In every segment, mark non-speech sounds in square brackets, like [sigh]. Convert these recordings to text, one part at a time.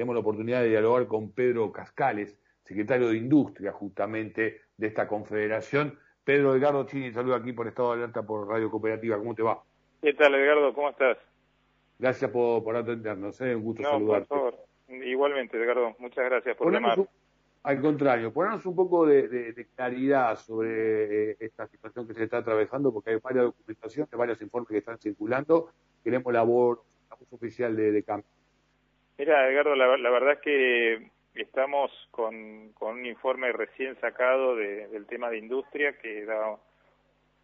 tenemos la oportunidad de dialogar con Pedro Cascales, secretario de Industria justamente de esta confederación. Pedro Edgardo Chini, saludo aquí por Estado de Alerta por Radio Cooperativa. ¿Cómo te va? ¿Qué tal, Edgardo? ¿Cómo estás? Gracias por, por atendernos, ¿eh? un gusto no, saludarte. Por favor. Igualmente, Edgardo, muchas gracias por llamar. al contrario, ponernos un poco de, claridad sobre eh, esta situación que se está atravesando, porque hay varias documentaciones, varios informes que están circulando. Queremos la voz, oficial de, de cambio. Mira, Edgardo, la, verdad es que estamos con, un informe recién sacado del tema de industria que da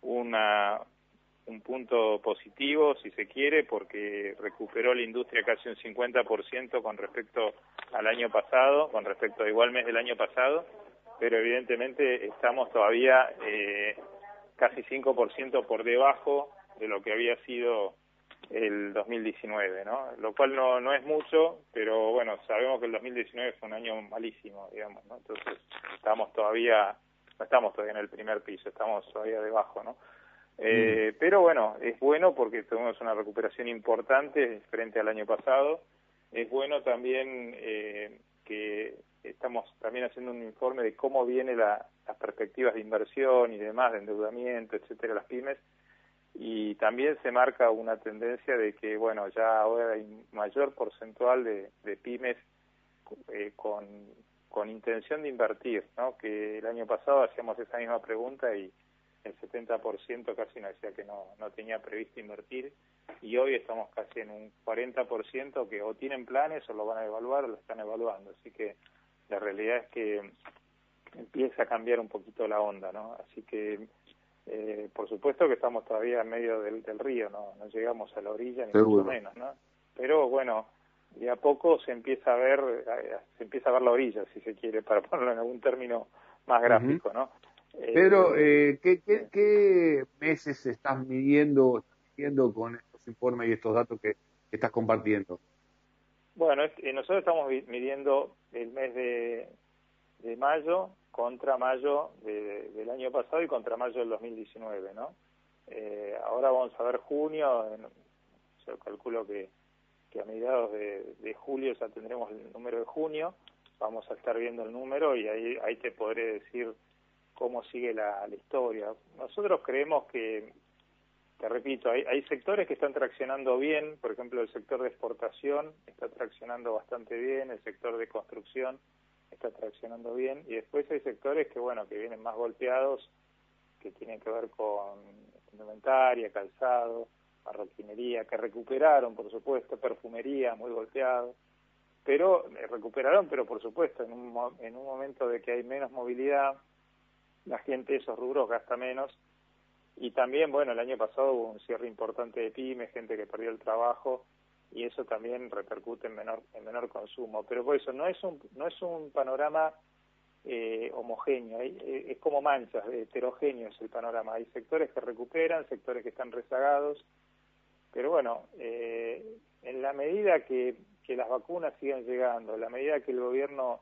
una, un punto positivo, si se quiere, porque recuperó la industria casi un 50% con respecto al año pasado, con respecto a igual mes del año pasado, pero evidentemente estamos todavía eh, casi 5% por debajo de lo que había sido el 2019, ¿no? Lo cual no, no es mucho, pero bueno, sabemos que el 2019 fue un año malísimo, digamos, ¿no? Entonces, estamos todavía, no estamos todavía en el primer piso, estamos todavía debajo, ¿no? Eh, mm. Pero bueno, es bueno porque tuvimos una recuperación importante frente al año pasado. Es bueno también eh, que estamos también haciendo un informe de cómo vienen las perspectivas de inversión y demás, de endeudamiento, etcétera, las pymes y también se marca una tendencia de que, bueno, ya ahora hay mayor porcentual de, pymes eh, con, con intención de invertir, ¿no? Que el año pasado hacíamos esa misma pregunta y el 70% casi nos decía que no, no tenía previsto invertir y hoy estamos casi en un 40% que o tienen planes o lo van a evaluar o lo están evaluando. Así que la realidad es que empieza a cambiar un poquito la onda, ¿no? Así que eh, por supuesto que estamos todavía en medio del, río, ¿no? no llegamos a la orilla ni mucho menos, ¿no? Pero bueno, de a poco se empieza a ver, eh, se empieza a ver la orilla, si se quiere, para [laughs] ponerlo en algún término más gráfico, ¿no? Pero, eh, ¿qué, qué, qué meses estás midiendo, midiendo con estos informes y estos datos que, estás compartiendo? Bueno, nosotros estamos midiendo el mes de, de mayo, contra mayo del año pasado y contra mayo del 2019, ¿no? Eh, ahora vamos a ver junio, yo calculo que, que a mediados de, julio ya tendremos el número de junio, vamos a estar viendo el número y ahí, ahí te podré decir cómo sigue la, historia. Nosotros creemos que, te repito, hay, hay sectores que están traccionando bien, por ejemplo el sector de exportación está traccionando bastante bien, el sector de construcción está traccionando bien. Y después hay sectores que bueno que vienen más golpeados que tienen que ver con indumentaria, calzado, marroquinería, que recuperaron por supuesto, perfumería muy golpeado, pero eh, recuperaron pero por supuesto en un, en un momento de que hay menos movilidad, la gente esos rubros gasta menos. Y también bueno el año pasado hubo un cierre importante de pymes, gente que perdió el trabajo y eso también repercute en menor en menor consumo. Pero por eso no es un no es un panorama eh, homogéneo eh, es como manchas heterogéneo es el panorama. Hay sectores que recuperan sectores que están rezagados pero bueno eh, en la medida que, que las vacunas sigan llegando en la medida que el gobierno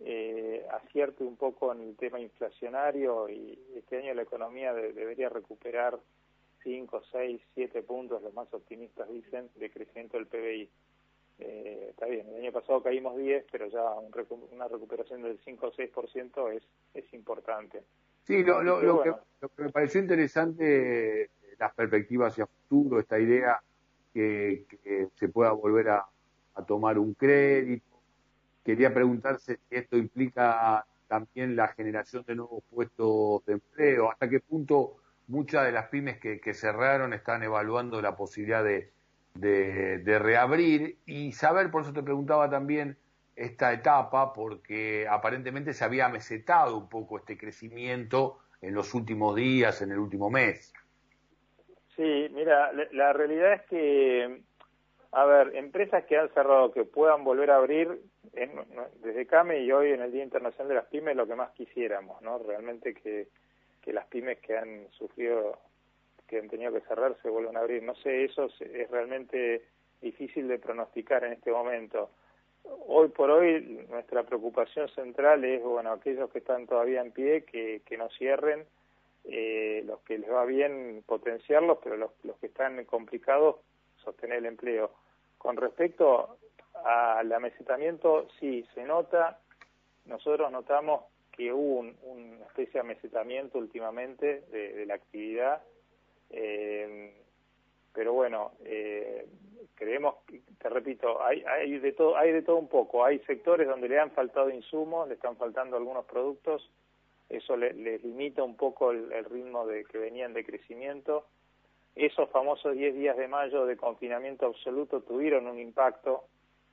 eh, acierte un poco en el tema inflacionario y este año la economía debería recuperar 5, 6, 7 puntos, los más optimistas dicen, de crecimiento del PBI. Eh, está bien, el año pasado caímos 10, pero ya una recuperación del 5 o 6% es, es importante. Sí, lo, lo, lo, que, lo, que, me pareció interesante, las perspectivas hacia futuro, esta idea que, que se pueda volver a, a, tomar un crédito. Quería preguntarse si esto implica también la generación de nuevos puestos de empleo, hasta qué punto muchas de las pymes que, cerraron están evaluando la posibilidad de, de, reabrir y saber, por eso te preguntaba también esta etapa, porque aparentemente se había mesetado un poco este crecimiento en los últimos días, en el último mes. Sí, mira, la realidad es que, a ver, empresas que han cerrado, que puedan volver a abrir, desde CAME y hoy en el Día Internacional de las Pymes, lo que más quisiéramos, ¿no? Realmente que que las pymes que han sufrido, que han tenido que cerrar, se vuelvan a abrir. No sé, eso es realmente difícil de pronosticar en este momento. Hoy por hoy nuestra preocupación central es, bueno, aquellos que están todavía en pie, que, que no cierren, eh, los que les va bien potenciarlos, pero los, los que están complicados, sostener el empleo. Con respecto al amesetamiento, sí, se nota. Nosotros notamos que hubo una especie de amesetamiento últimamente de, la actividad. Eh, pero bueno, eh, creemos, te repito, hay, hay de todo, hay de todo un poco. Hay sectores donde le han faltado insumos, le están faltando algunos productos. Eso les limita un poco el, ritmo de que venían de crecimiento. Esos famosos 10 días de mayo de confinamiento absoluto tuvieron un impacto.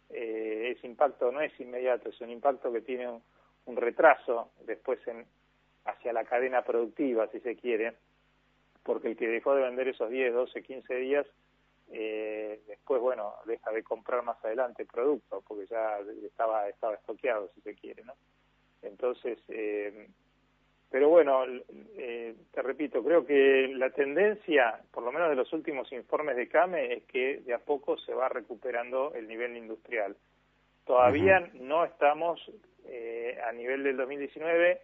Eh, ese impacto no es inmediato, es un impacto que tiene un, un retraso después en, hacia la cadena productiva, si se quiere, porque el que dejó de vender esos 10, 12, 15 días, eh, después, bueno, deja de comprar más adelante producto, porque ya estaba, estaba estoqueado, si se quiere, ¿no? Entonces, eh, pero bueno, eh, te repito, creo que la tendencia, por lo menos de los últimos informes de CAME, es que de a poco se va recuperando el nivel industrial. Todavía no estamos eh, a nivel del 2019.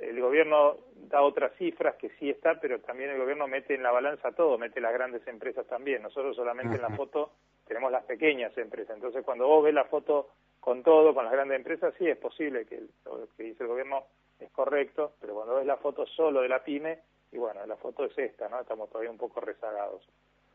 El gobierno da otras cifras que sí está, pero también el gobierno mete en la balanza todo, mete las grandes empresas también. Nosotros solamente en la foto tenemos las pequeñas empresas. Entonces, cuando vos ves la foto con todo, con las grandes empresas, sí es posible que lo que dice el gobierno es correcto, pero cuando ves la foto solo de la pyme, y bueno, la foto es esta, ¿no? Estamos todavía un poco rezagados.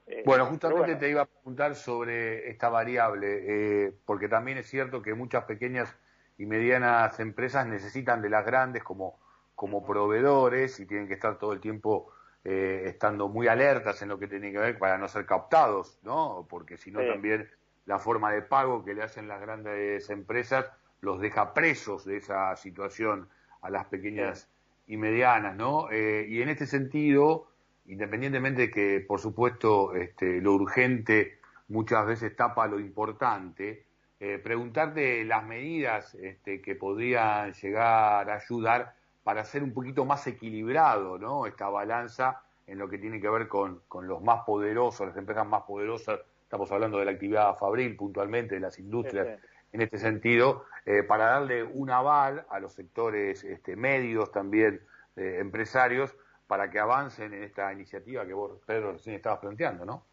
Eh, bueno, justamente te iba a preguntar sobre esta variable, eh, porque también es cierto que muchas pequeñas y medianas empresas necesitan de las grandes como, como proveedores y tienen que estar todo el tiempo eh, estando muy alertas en lo que tiene que ver para no ser captados, ¿no? Porque si no también la forma de pago que le hacen las grandes empresas los deja presos de esa situación a las pequeñas y medianas, ¿no? y en este sentido, independientemente de que, por supuesto, este, lo urgente muchas veces tapa lo importante, eh, preguntarte las medidas este, que podrían llegar a ayudar para hacer un poquito más equilibrado ¿no? esta balanza en lo que tiene que ver con, los más poderosos, las empresas más poderosas, estamos hablando de la actividad fabril puntualmente, de las industrias en este sentido, eh, para darle un aval a los sectores este, medios también eh, empresarios para que avancen en esta iniciativa que vos, Pedro, recién estabas planteando, ¿no?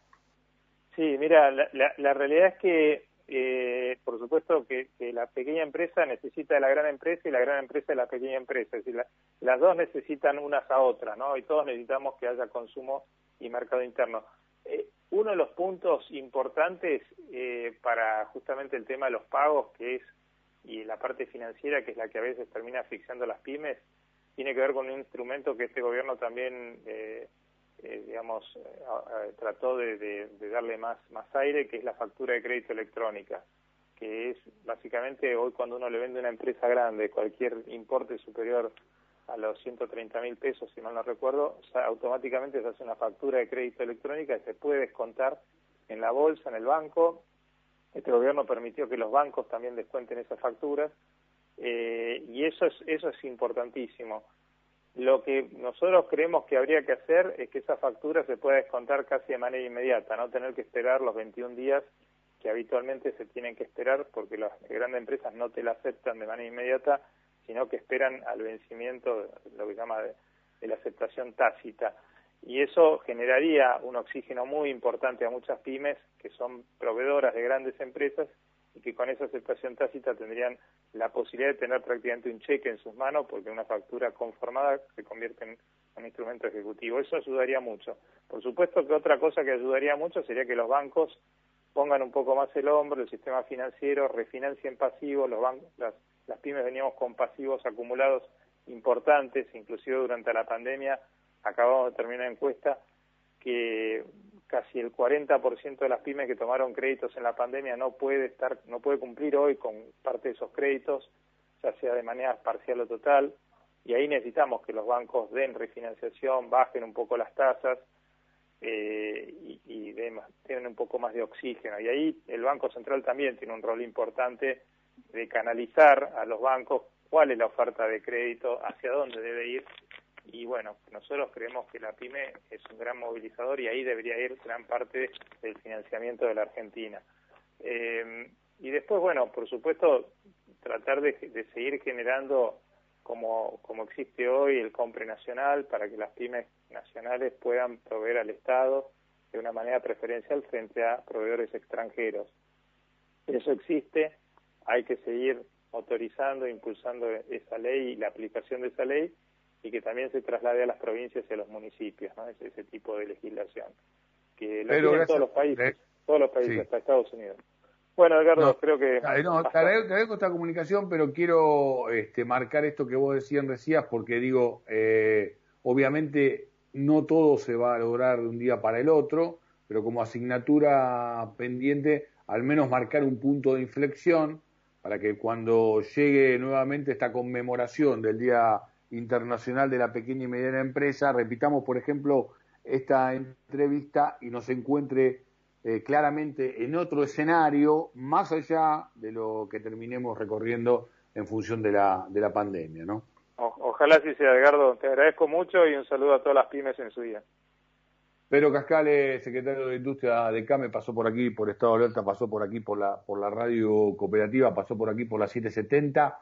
Sí, mira, la, la, realidad es que, eh, por supuesto, que, la pequeña empresa necesita de la gran empresa y la gran empresa de la pequeña empresa. Es decir, las dos necesitan unas a otras, ¿no? Y todos necesitamos que haya consumo y mercado interno. Eh, uno de los puntos importantes eh, para justamente el tema de los pagos, que es, y la parte financiera, que es la que a veces termina asfixiando las pymes, tiene que ver con un instrumento que este gobierno también, eh, digamos, eh, trató de, darle más, más aire, que es la factura de crédito electrónica, que es básicamente hoy cuando uno le vende a una empresa grande cualquier importe superior a los 130 mil pesos, si mal no recuerdo, automáticamente se hace una factura de crédito electrónica y se puede descontar en la bolsa, en el banco. Este gobierno permitió que los bancos también descuenten esas facturas eh, y eso es, eso es importantísimo. Lo que nosotros creemos que habría que hacer es que esa factura se pueda descontar casi de manera inmediata, no tener que esperar los 21 días que habitualmente se tienen que esperar porque las grandes empresas no te la aceptan de manera inmediata, sino que esperan al vencimiento, lo que se llama de, de la aceptación tácita. Y eso generaría un oxígeno muy importante a muchas pymes que son proveedoras de grandes empresas y que con esa aceptación tácita tendrían la posibilidad de tener prácticamente un cheque en sus manos porque una factura conformada se convierte en un instrumento ejecutivo. Eso ayudaría mucho. Por supuesto que otra cosa que ayudaría mucho sería que los bancos pongan un poco más el hombro, el sistema financiero, refinancien pasivos, los bancos, las, las pymes veníamos con pasivos acumulados importantes, inclusive durante la pandemia, acabamos de terminar una encuesta que casi el 40% de las pymes que tomaron créditos en la pandemia no puede estar no puede cumplir hoy con parte de esos créditos ya sea de manera parcial o total. Y ahí necesitamos que los bancos den refinanciación bajen un poco las tasas eh, y, y den, un poco más de oxígeno. Y ahí el banco central también tiene un rol importante de canalizar a los bancos cuál es la oferta de crédito hacia dónde debe ir y bueno, nosotros creemos que la PYME es un gran movilizador y ahí debería ir gran parte del financiamiento de la Argentina. Eh, y después, bueno, por supuesto, tratar de, seguir generando como, como existe hoy el compre nacional para que las pymes nacionales puedan proveer al Estado de una manera preferencial frente a proveedores extranjeros. Eso existe, hay que seguir autorizando, impulsando esa ley y la aplicación de esa ley y que también se traslade a las provincias y a los municipios, ¿no? Ese, ese tipo de legislación. Que lo Pero todos los países, todos los países, hasta Estados Unidos. Bueno, Edgardo, creo que... No, te, agradezco, esta comunicación, pero quiero este, marcar esto que vos decías recién, porque digo, eh, obviamente no todo se va a lograr de un día para el otro, pero como asignatura pendiente, al menos marcar un punto de inflexión para que cuando llegue nuevamente esta conmemoración del Día Internacional de la Pequeña y Mediana Empresa, repitamos, por ejemplo, esta entrevista y nos encuentre eh, claramente en otro escenario, más allá de lo que terminemos recorriendo en función de la, de la pandemia, ¿no? ojalá sí sea, Edgardo. Te agradezco mucho y un saludo a todas las pymes en su día. Pero Cascales, secretario de Industria de CAME, pasó por aquí, por Estado de Alerta, pasó por aquí por la, por la radio cooperativa, pasó por aquí por la 770.